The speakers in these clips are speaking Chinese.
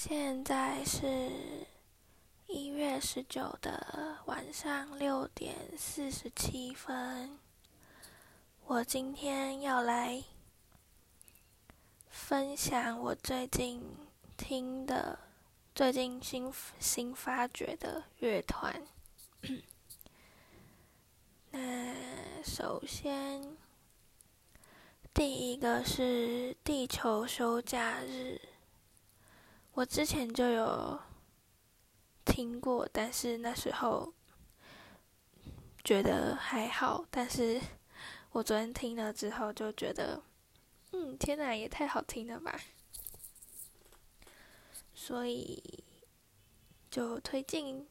现在是一月十九的晚上六点四十七分。我今天要来分享我最近听的、最近新新发掘的乐团。那首先，第一个是地球休假日。我之前就有听过，但是那时候觉得还好。但是我昨天听了之后，就觉得，嗯，天哪，也太好听了吧！所以就推荐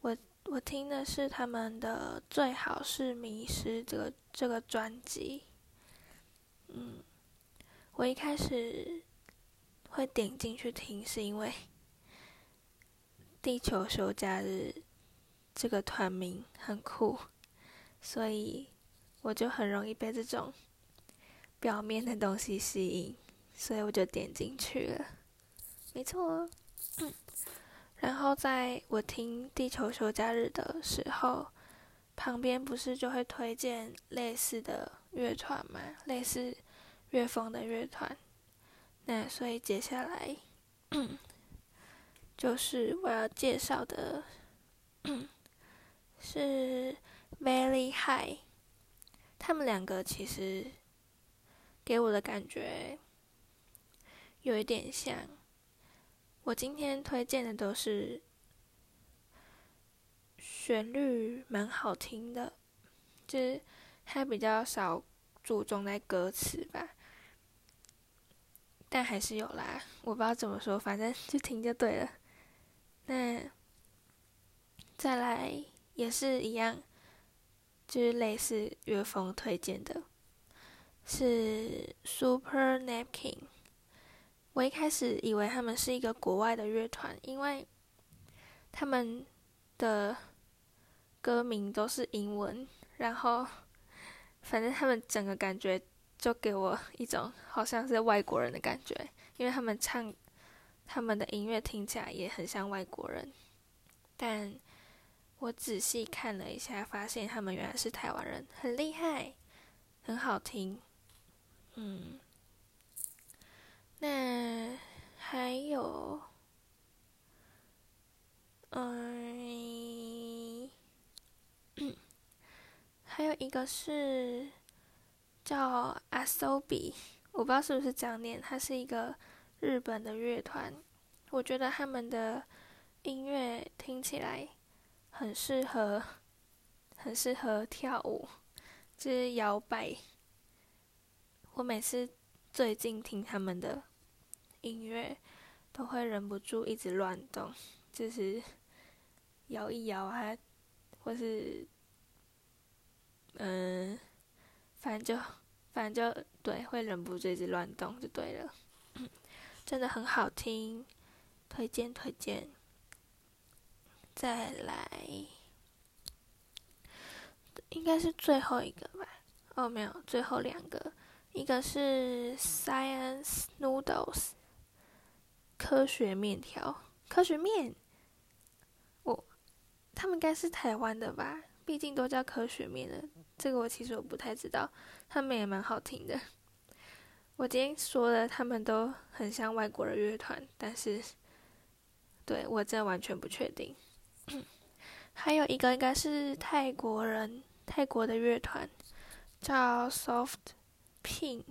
我。我听的是他们的《最好是迷失》这个这个专辑。嗯，我一开始会点进去听，是因为《地球休假日》这个团名很酷，所以我就很容易被这种表面的东西吸引，所以我就点进去了。没错。然后在我听《地球休假日》的时候，旁边不是就会推荐类似的乐团吗？类似乐风的乐团。那所以接下来就是我要介绍的，是 Very High。他们两个其实给我的感觉有一点像。我今天推荐的都是旋律蛮好听的，就是它比较少注重在歌词吧，但还是有啦。我不知道怎么说，反正就听就对了。那再来也是一样，就是类似乐风推荐的，是 Super Napkin。我一开始以为他们是一个国外的乐团，因为他们的歌名都是英文，然后反正他们整个感觉就给我一种好像是外国人的感觉，因为他们唱他们的音乐听起来也很像外国人，但我仔细看了一下，发现他们原来是台湾人，很厉害，很好听，嗯。那还有，嗯，还有一个是叫 Asobi，我不知道是不是这样念，它是一个日本的乐团。我觉得他们的音乐听起来很适合，很适合跳舞，就是摇摆。我每次最近听他们的。音乐都会忍不住一直乱动，就是摇一摇啊，或是嗯，反正就反正就对，会忍不住一直乱动就对了，真的很好听，推荐推荐。再来，应该是最后一个吧？哦，没有，最后两个，一个是 Science Noodles。科学面条，科学面，我他们应该是台湾的吧？毕竟都叫科学面了。这个我其实我不太知道，他们也蛮好听的。我今天说的他们都很像外国的乐团，但是对我真的完全不确定。还有一个应该是泰国人，泰国的乐团叫 Soft Pink，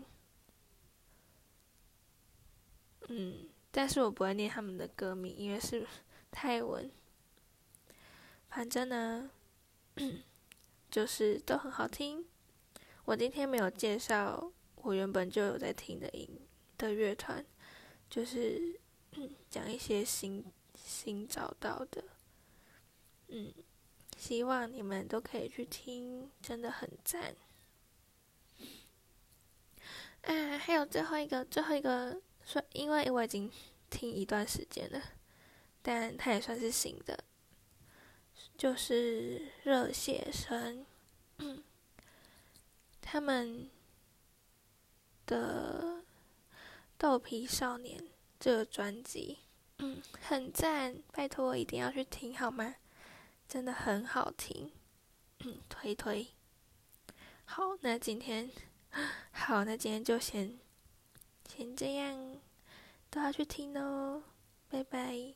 嗯。但是我不会念他们的歌名，因为是泰文。反正呢，就是都很好听。我今天没有介绍我原本就有在听的音的乐团，就是讲一些新新找到的。嗯，希望你们都可以去听，真的很赞。啊，还有最后一个，最后一个。说，因为我已经听一段时间了，但它也算是新的，就是热血生，他们的《豆皮少年》这个专辑，嗯，很赞，拜托一定要去听好吗？真的很好听，嗯，推推。好，那今天，好，那今天就先先这样，都要去听哦，拜拜。